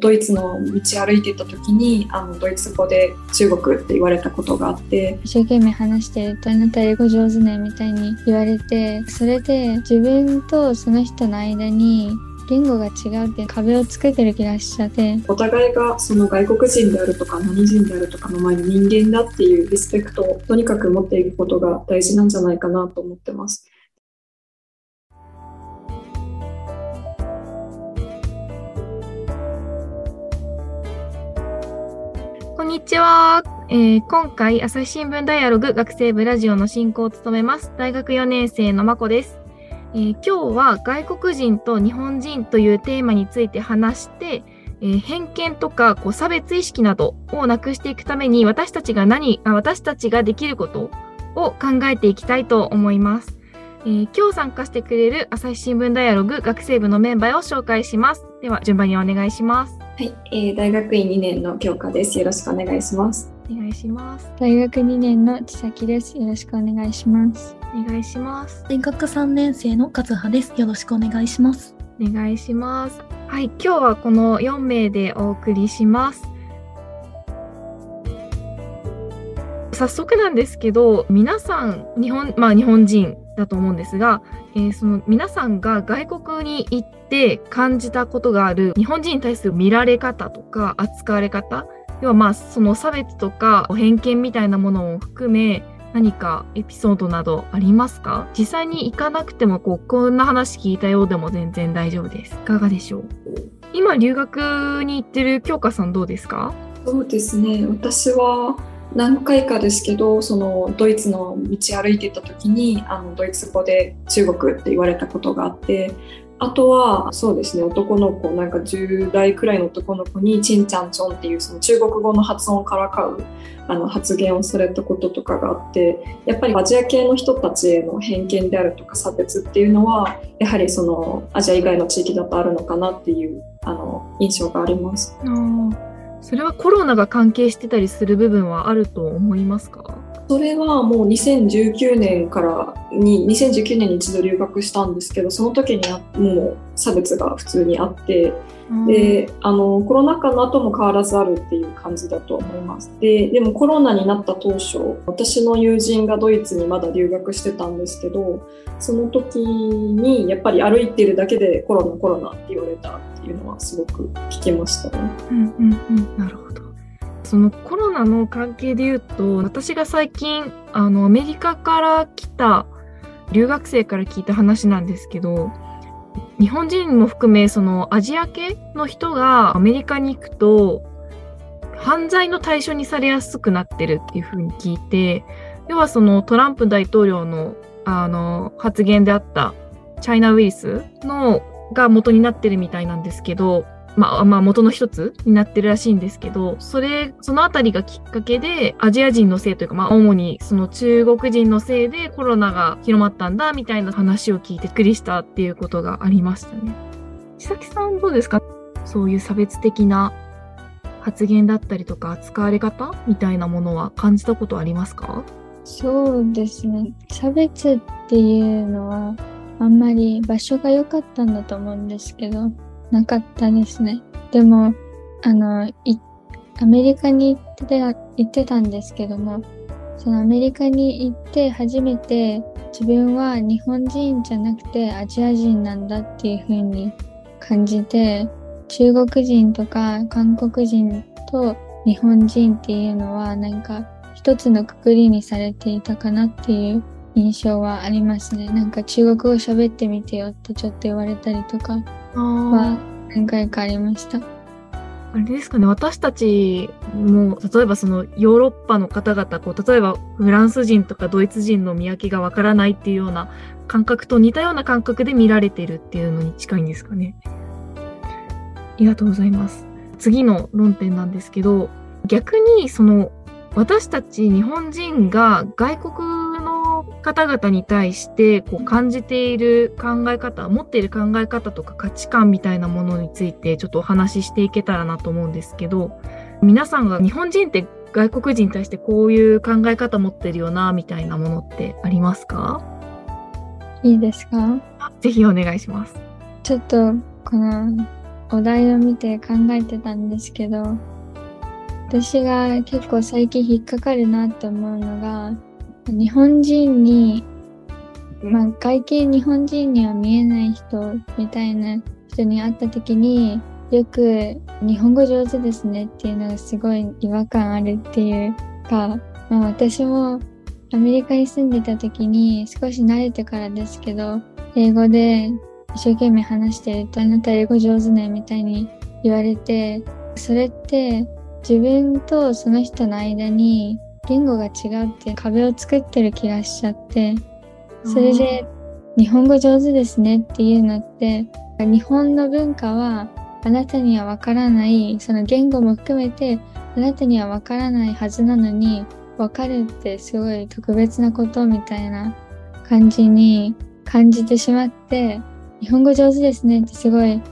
ドイツの道歩いてた時にあのドイツ語で中国って言われたことがあって一生懸命話してるとあなた英語上手ねみたいに言われてそれで自分とその人の間に言語が違うって壁を作ってる気がしちゃってお互いがその外国人であるとか何人であるとかの前に人間だっていうリスペクトをとにかく持っていくことが大事なんじゃないかなと思ってます。にちは、えー、今回朝日新聞ダイアログ学生部ラジオの進行を務めます大学4年生のまこです。えー、今日は外国人と日本人というテーマについて話して、えー、偏見とかこう差別意識などをなくしていくために私たちが何あ私たちができることを考えていきたいと思います。えー、今日参加してくれる朝日新聞ダイアログ学生部のメンバーを紹介します。では順番にお願いします。はい、えー、大学院2年の教科です。よろしくお願いします。お願いします。大学2年の千咲です。よろしくお願いします。お願いします。大学3年生の和葉です。よろしくお願いします。お願いします。はい、今日はこの4名でお送りします。早速なんですけど、皆さん日本まあ日本人だと思うんですが、えー、その皆さんが外国に行って感じたことがある日本人に対する見られ方とか扱われ方要はまあその差別とか偏見みたいなものを含め何かエピソードなどありますか？実際に行かなくてもこうこんな話聞いたようでも全然大丈夫です。いかがでしょう？今留学に行ってる京香さんどうですか？そうですね。私は何回かですけどそのドイツの道歩いてた時にあのドイツ語で中国って言われたことがあってあとはそうですね男の子なんか10代くらいの男の子に「チンチャンチョン」っていうその中国語の発音からかうあの発言をされたこととかがあってやっぱりアジア系の人たちへの偏見であるとか差別っていうのはやはりそのアジア以外の地域だとあるのかなっていうあの印象があります。それはコロナが関係してたりする部分はあると思いますか？それはもう2019年からに2019年に一度留学したんですけどその時にはもう差別が普通にあって、うん、であのコロナ禍の後も変わらずあるっていう感じだと思います。ででもコロナになった当初私の友人がドイツにまだ留学してたんですけどその時にやっぱり歩いてるだけでコロナコロナって言われたっていうのはすごく聞きましたね。うんうんうん、なるほどそのコロナの関係で言うと、私が最近、あの、アメリカから来た留学生から聞いた話なんですけど、日本人も含め、そのアジア系の人がアメリカに行くと、犯罪の対象にされやすくなってるっていうふうに聞いて、要はそのトランプ大統領のあの発言であったチャイナウイルスのが元になってるみたいなんですけど、まあ、まあ、元の一つになってるらしいんですけど、それ、そのあたりがきっかけで、アジア人のせいというか、まあ、主にその中国人のせいでコロナが広まったんだ、みたいな話を聞いてくりしたっていうことがありましたね。千崎さんどうですか？そういう差別的な発言だったりとか、扱われ方みたいなものは感じたことありますか？そうですね。差別っていうのは、あんまり場所が良かったんだと思うんですけど、なかったですね。でも、あの、アメリカに行ってた行ってたんですけども、そのアメリカに行って初めて自分は日本人じゃなくてアジア人なんだっていう風に感じて、中国人とか韓国人と日本人っていうのはなんか一つのくくりにされていたかなっていう印象はありますね。なんか中国語喋ってみてよってちょっと言われたりとかは何回かありました。あれですかね、私たちも、例えばそのヨーロッパの方々、こう、例えばフランス人とかドイツ人の見分けがわからないっていうような感覚と似たような感覚で見られてるっていうのに近いんですかね。ありがとうございます。次の論点なんですけど、逆にその私たち日本人が外国方々に対してこう感じている考え方持っている考え方とか価値観みたいなものについてちょっとお話ししていけたらなと思うんですけど皆さんが日本人って外国人に対してこういう考え方持ってるよなみたいなものってありますか？いいですか？ぜひお願いします。ちょっとこのお題を見て考えてたんですけど、私が結構最近引っかかるなって思うのが、日本人に、まあ外見日本人には見えない人みたいな人に会った時に、よく日本語上手ですねっていうのがすごい違和感あるっていうか、まあ私もアメリカに住んでた時に少し慣れてからですけど、英語で一生懸命話してるとあなた英語上手ねみたいに言われて、それって自分とその人の間に言語が違うって壁を作ってる気がしちゃって、それで日本語上手ですねっていうのって、日本の文化はあなたにはわからない、その言語も含めてあなたにはわからないはずなのに、わかるってすごい特別なことみたいな感じに感じてしまって、日本語上手ですねってすごい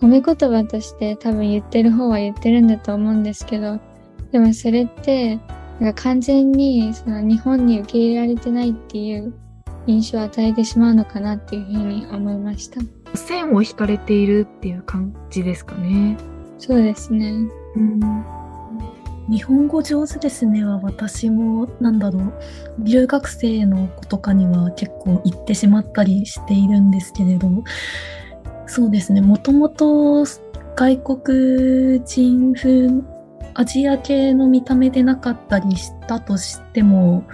褒め言葉として多分言ってる方は言ってるんだと思うんですけど、でもそれって、なんか完全にその日本に受け入れられてないっていう印象を与えてしまうのかなっていうふうに思いました。線を引かれているっていう感じですかね。そうですね。うん日本語上手ですねは私もなんだろう留学生の子とかには結構言ってしまったりしているんですけれどそうですねもともと外国人風アジア系の見た目でなかったりしたとしても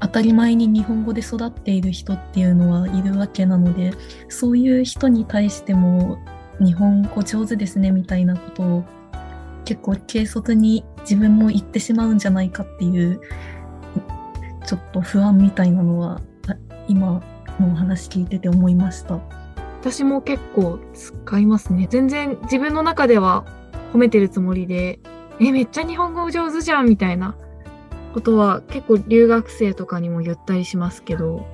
当たり前に日本語で育っている人っていうのはいるわけなのでそういう人に対しても日本語上手ですねみたいなことを結構軽率に自分も言ってしまうんじゃないかっていうちょっと不安みたいなのは今のお話聞いてて思いました。私も結構使いますね。全然自分の中では褒めてるつもりでえめっちゃ日本語上手じゃんみたいなことは結構留学生とかにも言ったりしますけど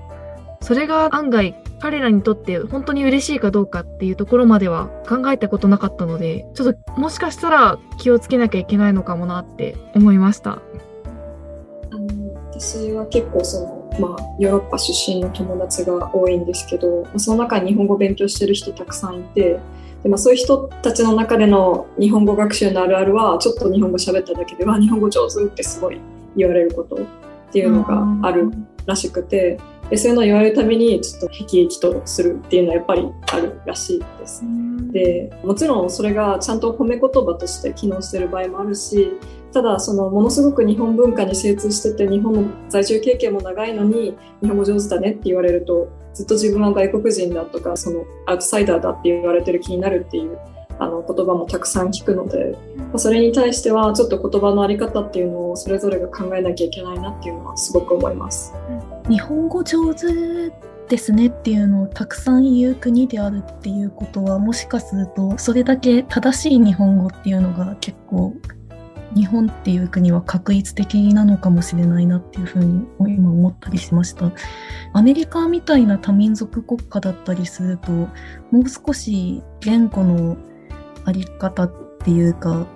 それが案外彼らにとって本当に嬉しいかどうかっていうところまでは考えたことなかったのでちょっともしかしたら気をつけなきゃいけないのかもなって思いました。あの私は結構その、まあ、ヨーロッパ出身の友達が多いんですけどその中に日本語を勉強してる人たくさんいてで、まあ、そういう人たちの中での日本語学習のあるあるはちょっと日本語喋っただけでは日本語上手ってすごい言われることっていうのがあるらしくて。でそういうのを言われるたびにちょっと辟易とするっていうのはやっぱりあるらしいです。でもちろんそれがちゃんと褒め言葉として機能してる場合もあるしただそのものすごく日本文化に精通してて日本の在住経験も長いのに日本語上手だねって言われるとずっと自分は外国人だとかそのアウトサイダーだって言われてる気になるっていうあの言葉もたくさん聞くので、まあ、それに対してはちょっと言葉の在り方っていうのをそれぞれが考えなきゃいけないなっていうのはすごく思います。日本語上手ですねっていうのをたくさん言う国であるっていうことはもしかするとそれだけ正しい日本語っていうのが結構日本っていう国は確一的なのかもしれないなっていうふうに今思ったりしました。アメリカみたいな多民族国家だったりするともう少し言語のあり方っていうか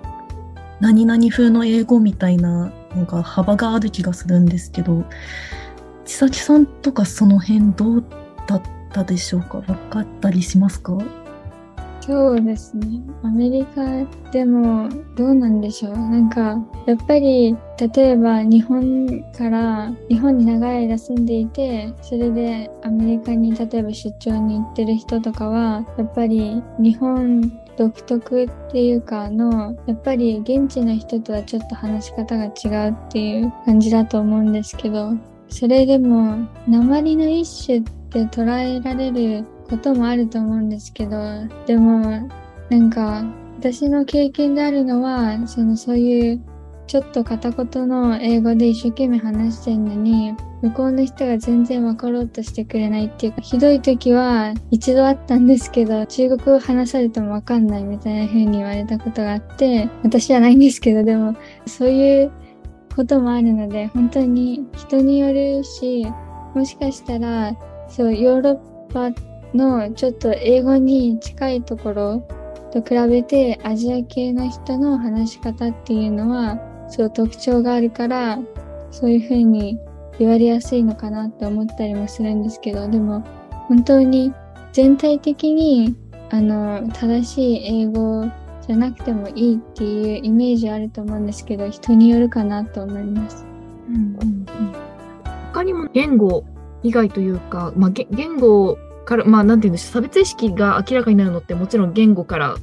何々風の英語みたいなのが幅がある気がするんですけど千咲さんとかその辺どうだったでしょうか？分かったりしますか？そうですね。アメリカでもどうなんでしょう。なんか、やっぱり、例えば日本から、日本に長い間住んでいて、それでアメリカに例えば出張に行ってる人とかは、やっぱり日本独特っていうかのやっぱり現地の人とはちょっと話し方が違うっていう感じだと思うんですけどそれでも鉛の一種って捉えられることもあると思うんですけどでもなんか私の経験であるのはそのそういうちょっと片言の英語で一生懸命話してるのに向こうの人が全然分かろうとしてくれないっていうかひどい時は一度あったんですけど中国語話されても分かんないみたいな風に言われたことがあって私はないんですけどでもそういうこともあるので本当に人によるしもしかしたらそうヨーロッパのちょっと英語に近いところと比べてアジア系の人の話し方っていうのはそう特徴があるからそういうふうに言われやすいのかなって思ったりもするんですけどでも本当に全体的にあの正しい英語じゃなくてもいいっていうイメージあると思うんですけど人によるかなと思います。うんうんうん、他にも言語以外というか、まあ、言語から、まあ、なんていうんでしょう。差別意識が明らかになるのってもちろん言語から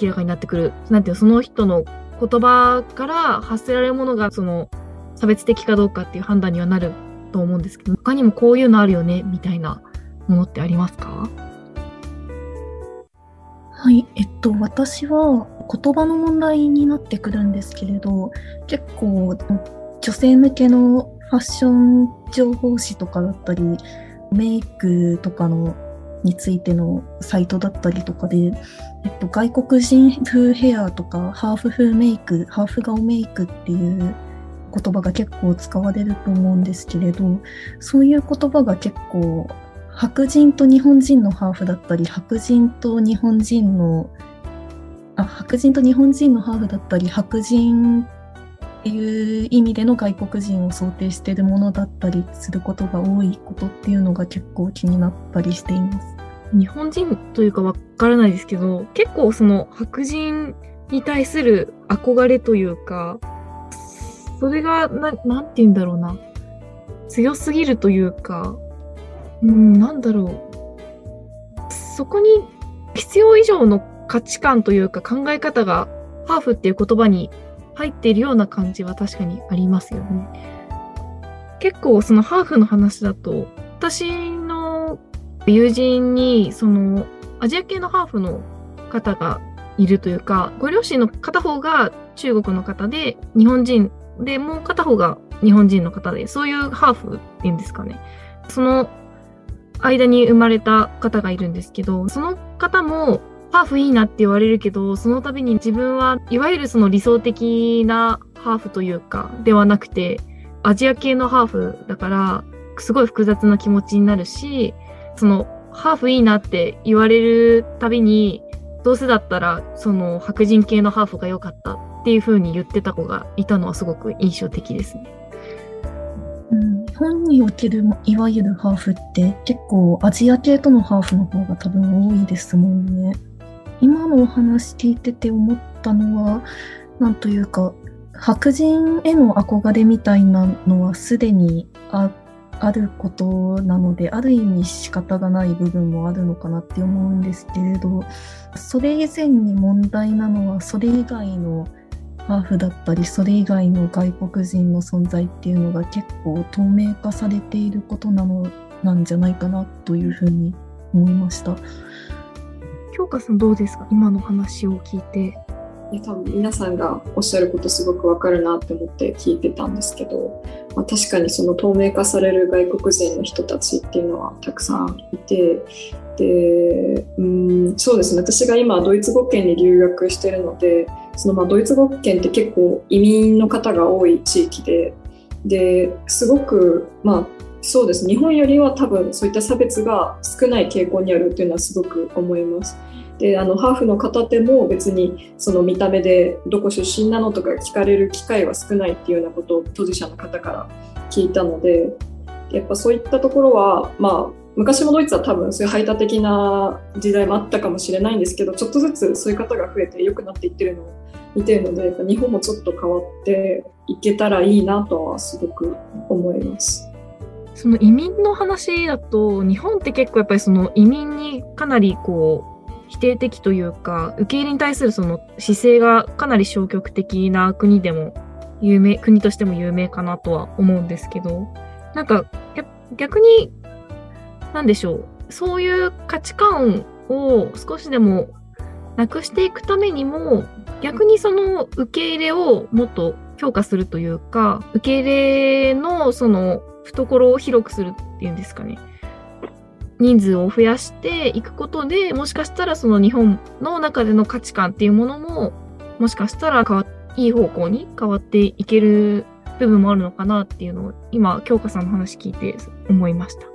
明らかになってくる。なんていうその人の言葉から発せられるものがその差別的かどうかっていう判断にはなると思うんですけど他にもこういうのあるよねみたいなものってありますか？はい、えっと、私は言葉の問題になってくるんですけれど、結構女性向けのファッション情報誌とかだったり、メイクとかのについてのサイトだったりとかで、えっと、外国人風ヘアとかハーフ風メイク、ハーフ顔メイクっていう言葉が結構使われると思うんですけれど、そういう言葉が結構白人と日本人のハーフだったり、白人と日本人の、あ、白人と日本人のハーフだったり、白人いう意味での外国人を想定しているものだったりすることが多いことっていうのが結構気になったりしています。日本人というかわからないですけど、結構その白人に対する憧れというか、それがな、なんて言うんだろうな。強すぎるというか、うん、なんだろう。そこに必要以上の価値観というか考え方がハーフっていう言葉に入っているような感じは確かにありますよね。結構そのハーフの話だと、私の友人にそのアジア系のハーフの方がいるというか、ご両親の片方が中国の方で、日本人で、もう片方が日本人の方で、そういうハーフっていうんですかね。その間に生まれた方がいるんですけど、その方もハーフいいなって言われるけど、その度に自分はいわゆるその理想的なハーフというか、ではなくて、アジア系のハーフだから、すごい複雑な気持ちになるし、そのハーフいいなって言われるたびに、どうせだったらその白人系のハーフが良かったっていう風に言ってた子がいたのはすごく印象的ですね。本におけるいわゆるハーフって結構アジア系とのハーフの方が多分多いですもんね。今のお話聞いてて思ったのはなんというか白人への憧れみたいなのはすでにああることなのである意味仕方がない部分もあるのかなって思うんですけれどそれ以前に問題なのはそれ以外のハーフだったりそれ以外の外国人の存在っていうのが結構透明化されていることなのなんじゃないかなというふうに思いました。京香さんどうですか？今の話を聞いて。いや多分皆さんがおっしゃることすごくわかるなって思って聞いてたんですけど、まあ、確かにその透明化される外国人の人たちっていうのはたくさんいてでうんそうですね私が今ドイツ語圏に留学してるのでそのまあドイツ語圏って結構移民の方が多い地域でですごくまあそうです日本よりは多分そういった差別が少ない傾向にあるっていうのはすごく思います。であのハーフの方でも別にその見た目でどこ出身なのとか聞かれる機会は少ないっていうようなことを当事者の方から聞いたのでやっぱそういったところはまあ昔もドイツは多分そういう排他的な時代もあったかもしれないんですけどちょっとずつそういう方が増えて良くなっていってるのを見てるのでやっぱ日本もちょっと変わっていけたらいいなとはすごく思います。その移民の話だと日本って結構やっぱりその移民にかなりこう否定的というか受け入れに対するその姿勢がかなり消極的な国でも有名国としても有名かなとは思うんですけどなんか逆に何でしょうそういう価値観を少しでもなくしていくためにも逆にその受け入れをもっと強化するというか受け入れのその懐を広くするっていうんですかね。人数を増やしていくことでもしかしたらその日本の中での価値観っていうものももしかしたら変わいい方向に変わっていける部分もあるのかなっていうのを今京香さんの話聞いて思いました。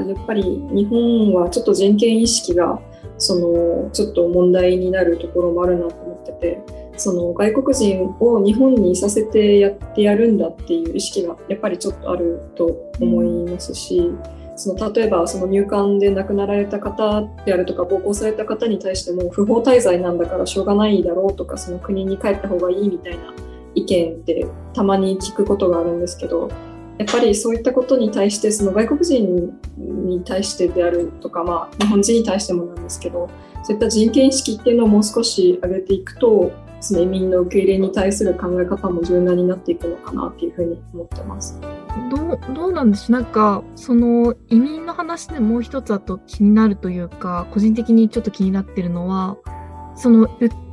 やっぱり日本はちょっと人権意識がそのちょっと問題になるところもあるなと思っててその外国人を日本にいさせてやってやるんだっていう意識がやっぱりちょっとあると思いますし、その例えばその入管で亡くなられた方であるとか暴行された方に対しても不法滞在なんだからしょうがないだろうとかその国に帰った方がいいみたいな意見ってたまに聞くことがあるんですけどやっぱりそういったことに対してその外国人に対してであるとか、まあ、日本人に対してもなんですけどそういった人権意識っていうのをもう少し上げていくと移民の受け入れに対する考え方も柔軟になっていくのかなっていうふうに思ってます。どうどうなんでしょう。なんかその移民の話でもう一つあと気になるというか個人的にちょっと気になってるのはその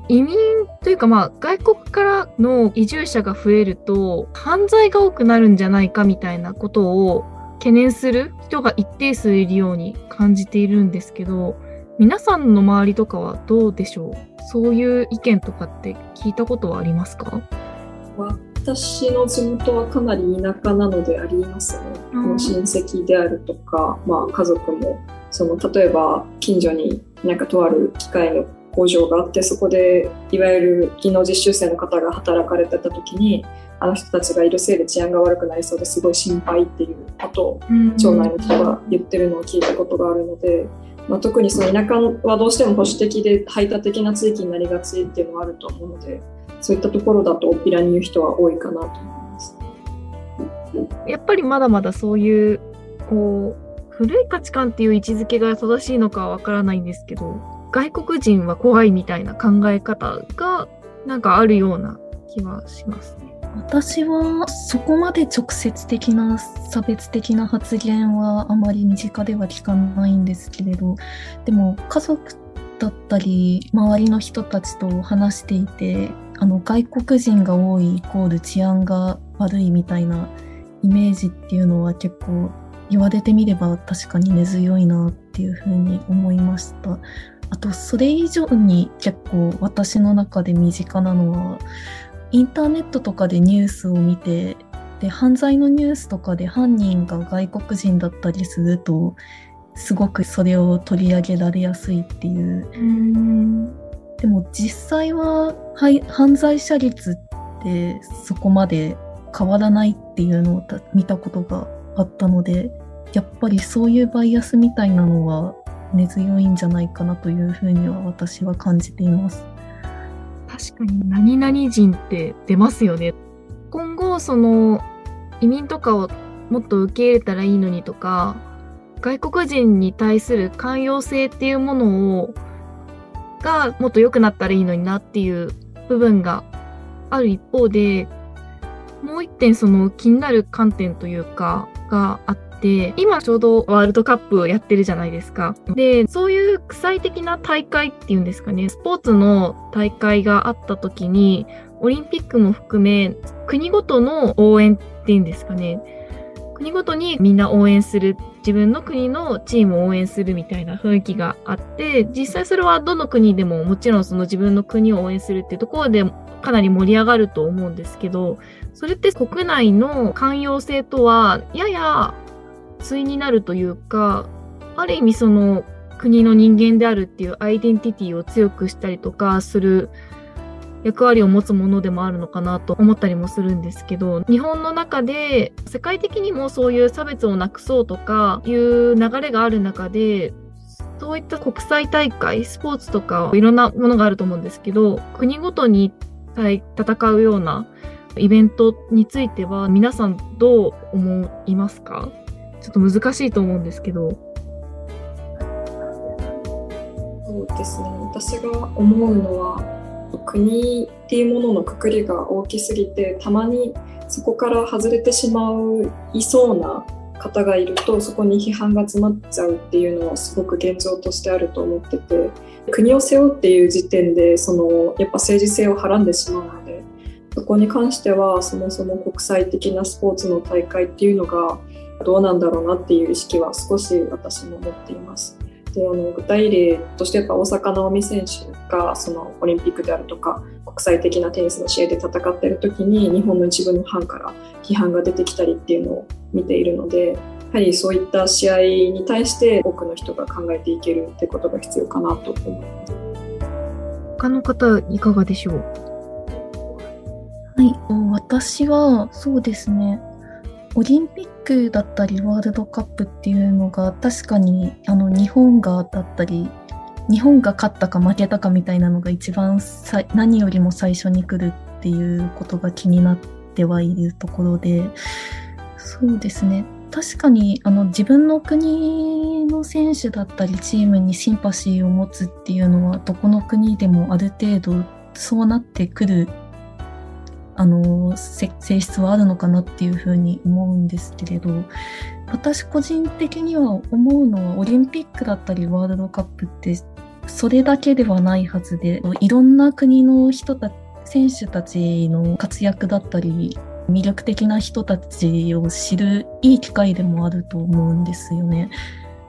移民というかまあ外国からの移住者が増えると犯罪が多くなるんじゃないかみたいなことを懸念する人が一定数いるように感じているんですけど皆さんの周りとかはどうでしょう？そういう意見とかって聞いたことはありますか？私の地元はかなり田舎なのでありますね。うん、親戚であるとか、まあ、家族もその例えば近所になんかとある機械の工場があってそこでいわゆる技能実習生の方が働かれてた時にあの人たちがいるせいで治安が悪くなりそうですごい心配っていうことを町内の人が言ってるのを聞いたことがあるので、まあ、特にその田舎はどうしても保守的で排他的な地域になりがちっていうのはあると思うのでそういったところだとおっぴらに言う人は多いかなと思います。やっぱりまだまだそういうこう古い価値観っていう位置づけが正しいのかはわからないんですけど外国人は怖いみたいな考え方がなんかあるような気はします。私はそこまで直接的な差別的な発言はあまり身近では聞かないんですけれどでも家族だったり周りの人たちと話していてあの外国人が多いイコール治安が悪いみたいなイメージっていうのは結構言われてみれば確かに根強いなっていうふうに思いました。あとそれ以上に結構私の中で身近なのはインターネットとかでニュースを見てで犯罪のニュースとかで犯人が外国人だったりするとすごくそれを取り上げられやすいっていう。うでも実際は、はい、犯罪者率ってそこまで変わらないっていうのを見たことがあったのでやっぱりそういうバイアスみたいなのは根強いんじゃないかなというふうには私は感じています。確かに何々人って出ますよね。今後その移民とかをもっと受け入れたらいいのにとか外国人に対する寛容性っていうものをがもっと良くなったらいいのになっていう部分がある一方でもう一点その気になる観点というかがあって今ちょうどワールドカップやってるじゃないですか。でそういう国際的な大会っていうんですかね。スポーツの大会があった時にオリンピックも含め国ごとの応援っていうんですかね。国ごとにみんな応援する。自分の国のチームを応援するみたいな雰囲気があって実際それはどの国でももちろんその自分の国を応援するっていうところでかなり盛り上がると思うんですけどそれって国内の寛容性とはやや対になるというかある意味その国の人間であるっていうアイデンティティを強くしたりとかする役割を持つものでもあるのかなと思ったりもするんですけど日本の中で世界的にもそういう差別をなくそうとかいう流れがある中でそういった国際大会スポーツとかいろんなものがあると思うんですけど国ごとに戦うようなイベントについては皆さんどう思いますか？ちょっと難しいと思うんですけど。そうですね私が思うのは国っていうもののくくりが大きすぎてたまにそこから外れてしまういそうな方がいるとそこに批判が詰まっちゃうっていうのはすごく現状としてあると思ってて国を背負うっていう時点でそのやっぱ政治性をはらんでしまうのでそこに関してはそもそも国際的なスポーツの大会っていうのがどうなんだろうなっていう意識は少し私も持っています。であの具体例としてやっぱ大坂なおみ選手がそのオリンピックであるとか国際的なテニスの試合で戦っている時に日本の一部のファンから批判が出てきたりっていうのを見ているのでやはりそういった試合に対して多くの人が考えていけるってことが必要かなと思います。他の方いかがでしょう？はい、私はそうですねオリンピックだったりワールドカップっていうのが確かにあの日本がだったり日本が勝ったか負けたかみたいなのが一番さ何よりも最初に来るっていうことが気になってはいるところでそうですね。確かにあの自分の国の選手だったりチームにシンパシーを持つっていうのはどこの国でもある程度そうなってくるあの性質はあるのかなっていうふうに思うんですけれど私個人的には思うのはオリンピックだったりワールドカップってそれだけではないはずでいろんな国の人た選手たちの活躍だったり魅力的な人たちを知るいい機会でもあると思うんですよね。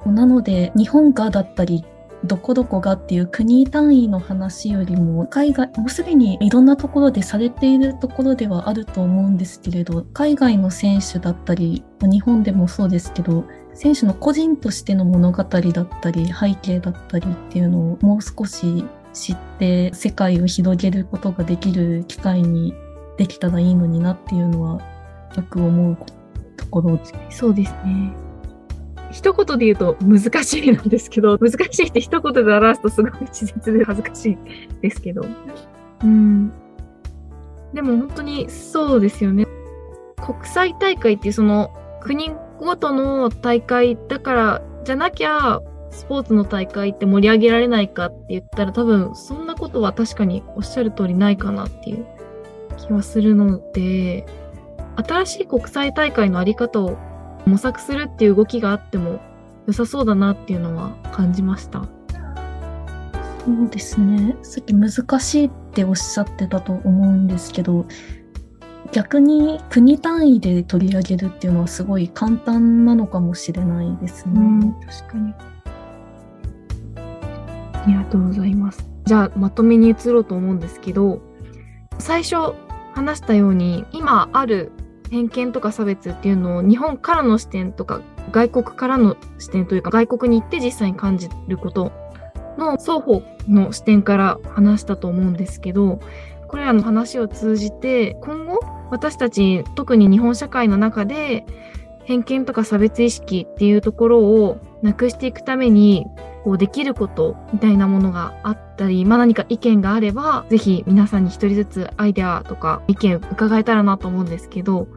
なので日本がだったりどこどこがっていう国単位の話よりも海外もうすでにいろんなところでされているところではあると思うんですけれど海外の選手だったり日本でもそうですけど選手の個人としての物語だったり背景だったりっていうのをもう少し知って世界を広げることができる機会にできたらいいのになっていうのはよく思うところそうですね。一言で言うと難しいなんですけど、難しいって一言で表すとすごい稚拙で恥ずかしいですけど。うん。でも本当にそうですよね。国際大会ってその国ごとの大会だからじゃなきゃスポーツの大会って盛り上げられないかって言ったら多分そんなことは確かにおっしゃる通りないかなっていう気はするので新しい国際大会のあり方を模索するっていう動きがあっても良さそうだなっていうのは感じました。そうですね。さっき難しいっておっしゃってたと思うんですけど、逆に国単位で取り上げるっていうのはすごい簡単なのかもしれないですね。うん、確かに。ありがとうございます。じゃあまとめに移ろうと思うんですけど、最初話したように今ある偏見とか差別っていうのを日本からの視点とか外国からの視点というか外国に行って実際に感じることの双方の視点から話したと思うんですけどこれらの話を通じて今後私たち特に日本社会の中で偏見とか差別意識っていうところをなくしていくためにこうできることみたいなものがあったり、まあ、何か意見があればぜひ皆さんに一人ずつアイデアとか意見伺えたらなと思うんですけど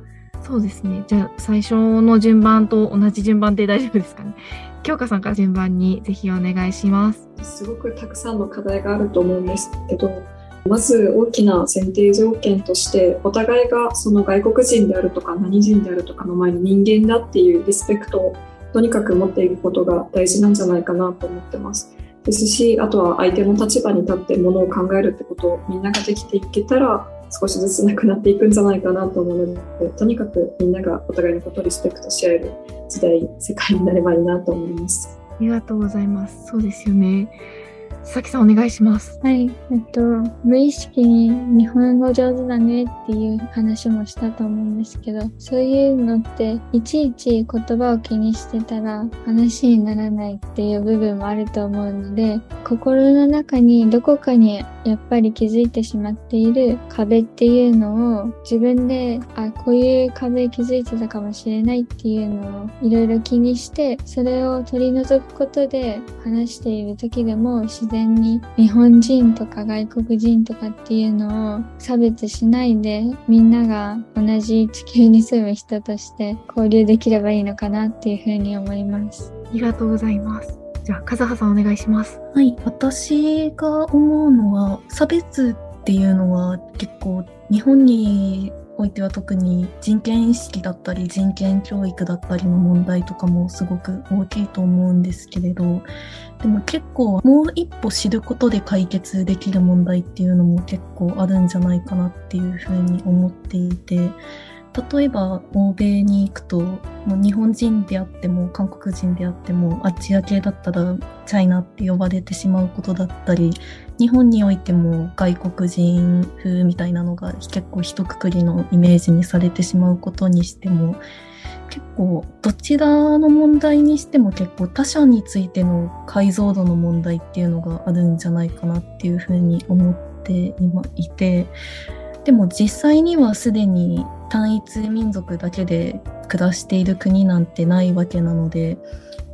そうですね。じゃあ、最初の順番と同じ順番で大丈夫ですかね。京香さんから順番にぜひお願いします。すごくたくさんの課題があると思うんですけど、まず大きな前提条件として、お互いがその外国人であるとか何人であるとかの前に人間だっていうリスペクトをとにかく持っていくことが大事なんじゃないかなと思ってます。ですし、あとは相手の立場に立ってものを考えるってことをみんなができていけたら、少しずつなくなっていくんじゃないかなと思うのでとにかくみんながお互いのことをリスペクトし合える時代世界になればいいなと思いますありがとうございますそうですよね佐々木さんお願いします。はい。えっと、無意識に日本語上手だねっていう話もしたと思うんですけど、そういうのっていちいち言葉を気にしてたら話にならないっていう部分もあると思うので、心の中にどこかにやっぱり気づいてしまっている壁っていうのを自分で、あ、こういう壁気づいてたかもしれないっていうのをいろいろ気にして、それを取り除くことで話している時でも自然に日本人とか外国人とかっていうのを差別しないでみんなが同じ地球に住む人として交流できればいいのかなっていうふうに思います。ありがとうございます。じゃあ、和葉さんお願いします。はい。私が思うのは、差別っていうのは結構日本においては特に人権意識だったり人権教育だったりの問題とかもすごく大きいと思うんですけれどでも結構もう一歩知ることで解決できる問題っていうのも結構あるんじゃないかなっていうふうに思っていて例えば欧米に行くともう日本人であっても韓国人であってもアジア系だったらチャイナって呼ばれてしまうことだったり日本においても外国人風みたいなのが結構一括りのイメージにされてしまうことにしても結構どちらの問題にしても結構他者についての解像度の問題っていうのがあるんじゃないかなっていうふうに思って今いてでも実際にはすでに単一民族だけで暮らしている国なんてないわけなので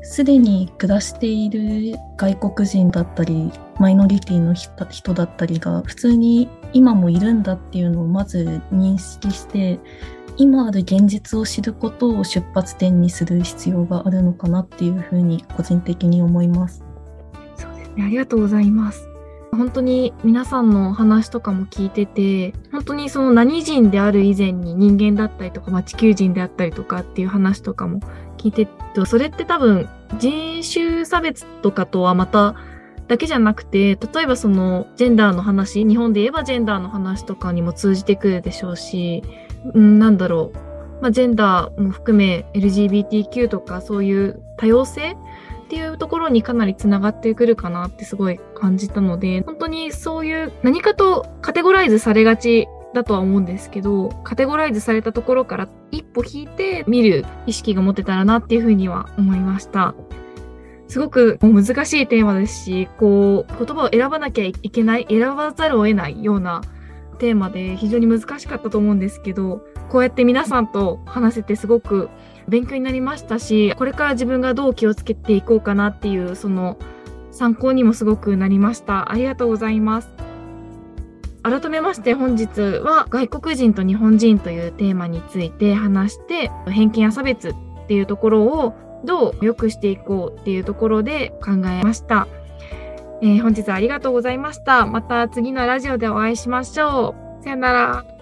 すでに暮らしている外国人だったりマイノリティの人だったりが普通に今もいるんだっていうのをまず認識して今ある現実を知ることを出発点にする必要があるのかなっていうふうに個人的に思います。そうですねありがとうございます。本当に皆さんのお話とかも聞いてて、本当にその何人である以前に人間だったりとか、まあ、地球人であったりとかっていう話とかも聞いてて、それって多分人種差別とかとはまただけじゃなくて、例えばそのジェンダーの話、日本で言えばジェンダーの話とかにも通じてくるでしょうし、うん、なんだろう、まあ、ジェンダーも含め LGBTQ とかそういう多様性っていうところにかなりつながってくるかなってすごい感じたので、本当にそういう何かとカテゴライズされがちだとは思うんですけど、カテゴライズされたところから一歩引いて見る意識が持てたらなっていうふうには思いました。すごく難しいテーマですし、こう、言葉を選ばなきゃいけない、選ばざるを得ないようなテーマで非常に難しかったと思うんですけど、こうやって皆さんと話せてすごく勉強になりましたし、これから自分がどう気をつけていこうかなっていう、その参考にもすごくなりました。ありがとうございます。改めまして本日は外国人と日本人というテーマについて話して、偏見や差別っていうところをどう良くしていこうっていうところで考えました。えー、本日はありがとうございました。また次のラジオでお会いしましょう。さよなら。